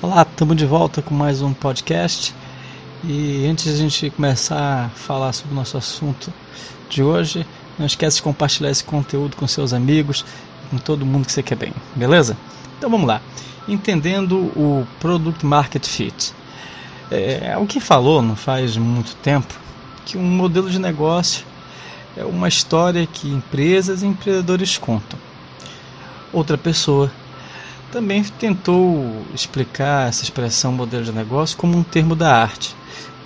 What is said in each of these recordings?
Olá, estamos de volta com mais um podcast. E antes de a gente começar a falar sobre o nosso assunto de hoje, não esquece de compartilhar esse conteúdo com seus amigos, com todo mundo que você quer bem, beleza? Então vamos lá. Entendendo o Product Market Fit. É, que falou não faz muito tempo que um modelo de negócio é uma história que empresas e empreendedores contam. Outra pessoa também tentou explicar essa expressão modelo de negócio como um termo da arte.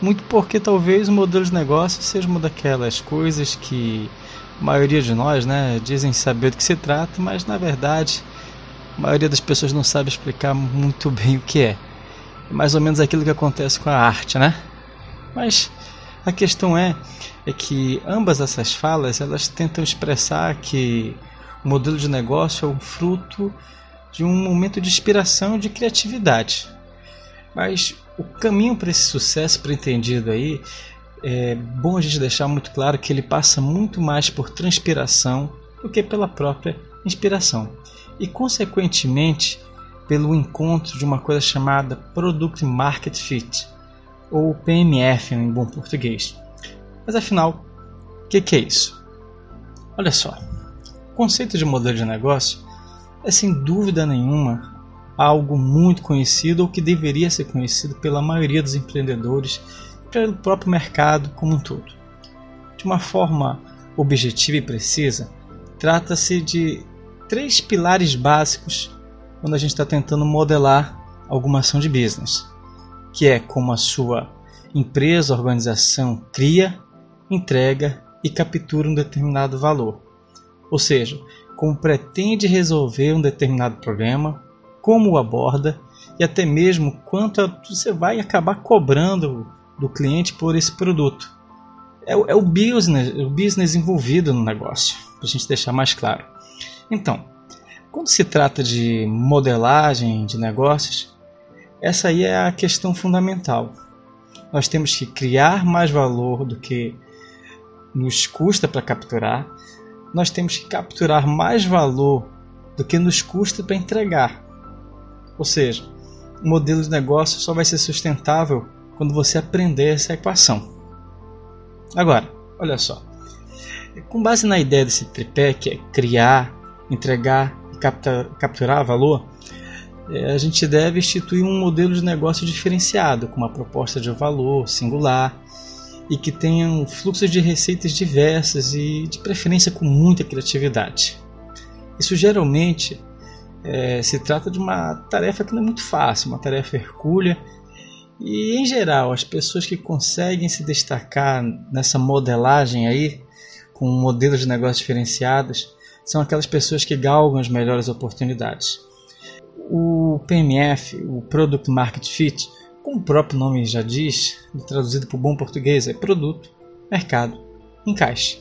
Muito porque talvez o modelo de negócio seja uma daquelas coisas que a maioria de nós né, dizem saber do que se trata, mas na verdade a maioria das pessoas não sabe explicar muito bem o que é. É mais ou menos aquilo que acontece com a arte, né? Mas a questão é, é que ambas essas falas elas tentam expressar que o modelo de negócio é um fruto de um momento de inspiração e de criatividade. Mas o caminho para esse sucesso pretendido aí é bom a gente deixar muito claro que ele passa muito mais por transpiração do que pela própria inspiração. E consequentemente pelo encontro de uma coisa chamada Product Market Fit, ou PMF em bom português. Mas afinal, o que, que é isso? Olha só, o conceito de modelo de negócio é sem dúvida nenhuma algo muito conhecido ou que deveria ser conhecido pela maioria dos empreendedores e pelo próprio mercado como um todo. De uma forma objetiva e precisa, trata-se de três pilares básicos quando a gente está tentando modelar alguma ação de business, que é como a sua empresa, organização cria, entrega e captura um determinado valor. Ou seja, como pretende resolver um determinado problema, como o aborda e até mesmo quanto você vai acabar cobrando do cliente por esse produto. É, é o, business, o business envolvido no negócio, para a gente deixar mais claro. Então, quando se trata de modelagem de negócios, essa aí é a questão fundamental. Nós temos que criar mais valor do que nos custa para capturar, nós temos que capturar mais valor do que nos custa para entregar. Ou seja, o modelo de negócio só vai ser sustentável quando você aprender essa equação. Agora, olha só. Com base na ideia desse tripé, que é criar, entregar e capturar valor, é, a gente deve instituir um modelo de negócio diferenciado, com uma proposta de valor singular, e que tenham fluxos de receitas diversas e de preferência com muita criatividade. Isso geralmente é, se trata de uma tarefa que não é muito fácil, uma tarefa hercúlea e em geral as pessoas que conseguem se destacar nessa modelagem aí com modelos de negócio diferenciados são aquelas pessoas que galgam as melhores oportunidades. O PMF, o Product Market Fit, como o próprio nome já diz, traduzido para o bom português, é produto, mercado, encaixe.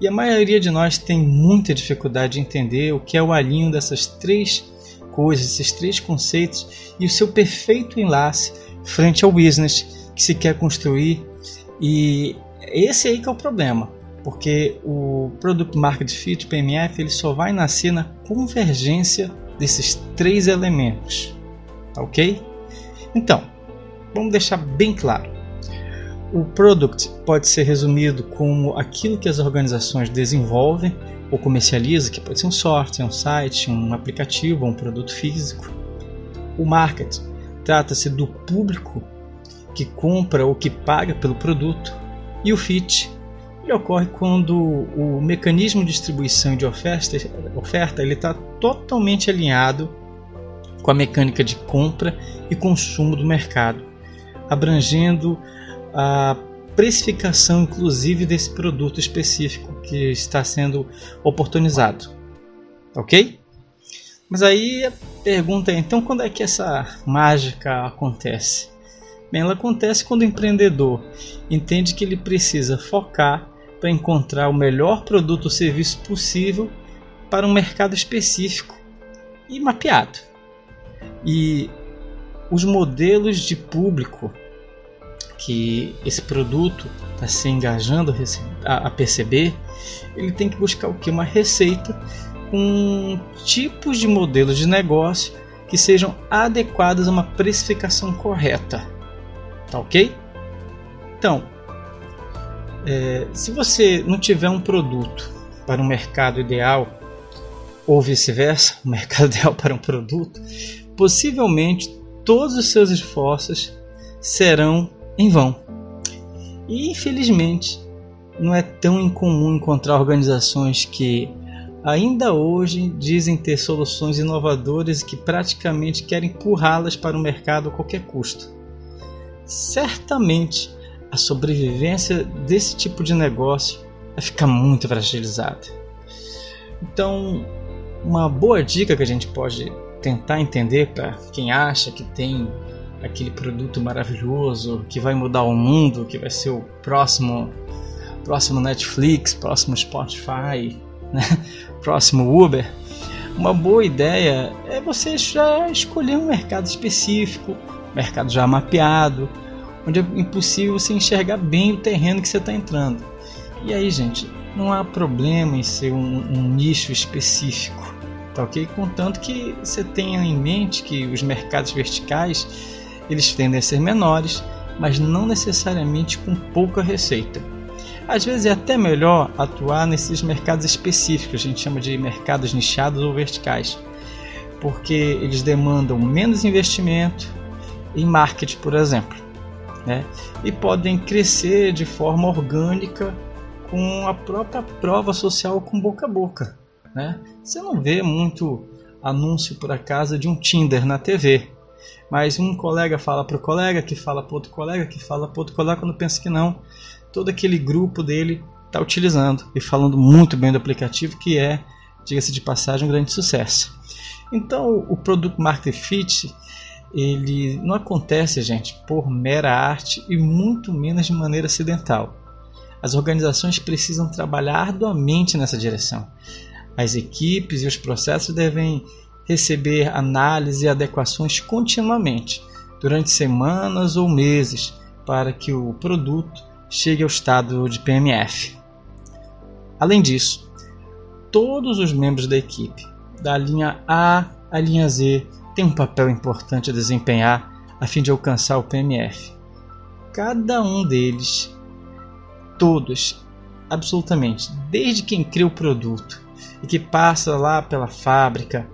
E a maioria de nós tem muita dificuldade de entender o que é o alinho dessas três coisas, esses três conceitos e o seu perfeito enlace frente ao business que se quer construir. E esse aí que é o problema, porque o Product Market Fit, PMF, ele só vai nascer na convergência desses três elementos, tá ok? Então, Vamos deixar bem claro. O product pode ser resumido como aquilo que as organizações desenvolvem ou comercializam, que pode ser um software, um site, um aplicativo um produto físico. O market trata-se do público que compra ou que paga pelo produto. E o fit ele ocorre quando o mecanismo de distribuição de oferta, oferta ele está totalmente alinhado com a mecânica de compra e consumo do mercado abrangendo a precificação, inclusive, desse produto específico que está sendo oportunizado. Ok? Mas aí a pergunta é: então, quando é que essa mágica acontece? Bem, ela acontece quando o empreendedor entende que ele precisa focar para encontrar o melhor produto ou serviço possível para um mercado específico e mapeado. E os modelos de público que esse produto está se engajando a, perceber, ele tem que buscar o que? Uma receita com tipos de modelos de negócio que sejam adequadas a uma precificação correta. Tá ok? Então, é, se você não tiver um produto para um mercado ideal, ou vice-versa, um mercado ideal para um produto, possivelmente todos os seus esforços serão em vão. E infelizmente, não é tão incomum encontrar organizações que ainda hoje dizem ter soluções inovadoras e que praticamente querem empurrá-las para o mercado a qualquer custo. Certamente, a sobrevivência desse tipo de negócio vai ficar muito fragilizada. Então, uma boa dica que a gente pode tentar entender para quem acha que tem aquele produto maravilhoso que vai mudar o mundo, que vai ser o próximo próximo Netflix, próximo Spotify, né? próximo Uber, uma boa ideia é você já escolher um mercado específico, mercado já mapeado, onde é impossível você enxergar bem o terreno que você está entrando. E aí, gente, não há problema em ser um, um nicho específico, tá ok? Contanto que você tenha em mente que os mercados verticais eles tendem a ser menores, mas não necessariamente com pouca receita. Às vezes é até melhor atuar nesses mercados específicos, a gente chama de mercados nichados ou verticais, porque eles demandam menos investimento em marketing, por exemplo, né? e podem crescer de forma orgânica com a própria prova social com boca a boca. Né? Você não vê muito anúncio por acaso de um Tinder na TV, mas um colega fala para o colega, que fala para outro colega, que fala para outro colega, quando pensa que não, todo aquele grupo dele está utilizando e falando muito bem do aplicativo, que é, diga-se de passagem, um grande sucesso. Então, o produto Market Fit ele não acontece, gente, por mera arte e muito menos de maneira acidental. As organizações precisam trabalhar arduamente nessa direção. As equipes e os processos devem receber análise e adequações continuamente, durante semanas ou meses, para que o produto chegue ao estado de PMF. Além disso, todos os membros da equipe, da linha A à linha Z, têm um papel importante a desempenhar a fim de alcançar o PMF. Cada um deles, todos, absolutamente, desde quem cria o produto e que passa lá pela fábrica,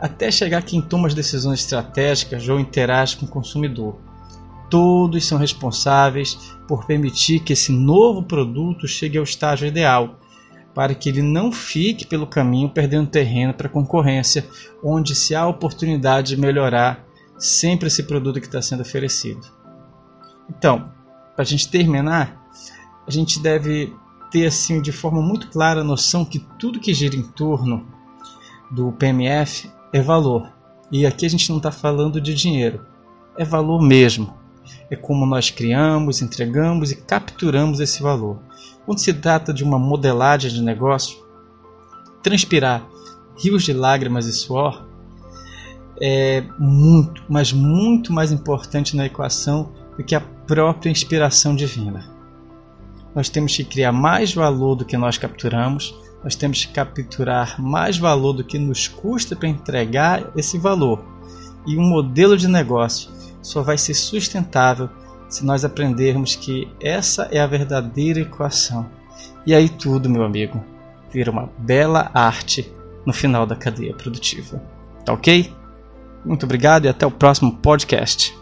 até chegar quem toma as decisões estratégicas ou interage com o consumidor todos são responsáveis por permitir que esse novo produto chegue ao estágio ideal, para que ele não fique pelo caminho perdendo terreno para a concorrência, onde se há oportunidade de melhorar sempre esse produto que está sendo oferecido. Então, para a gente terminar, a gente deve ter assim de forma muito clara a noção que tudo que gira em torno do PMF é valor. E aqui a gente não está falando de dinheiro, é valor mesmo é como nós criamos, entregamos e capturamos esse valor. Quando se trata de uma modelagem de negócio, transpirar rios de lágrimas e suor é muito, mas muito mais importante na equação do que a própria inspiração divina. Nós temos que criar mais valor do que nós capturamos, nós temos que capturar mais valor do que nos custa para entregar esse valor. E um modelo de negócio só vai ser sustentável se nós aprendermos que essa é a verdadeira equação. E aí tudo, meu amigo, vira uma bela arte no final da cadeia produtiva. Tá ok? Muito obrigado e até o próximo podcast.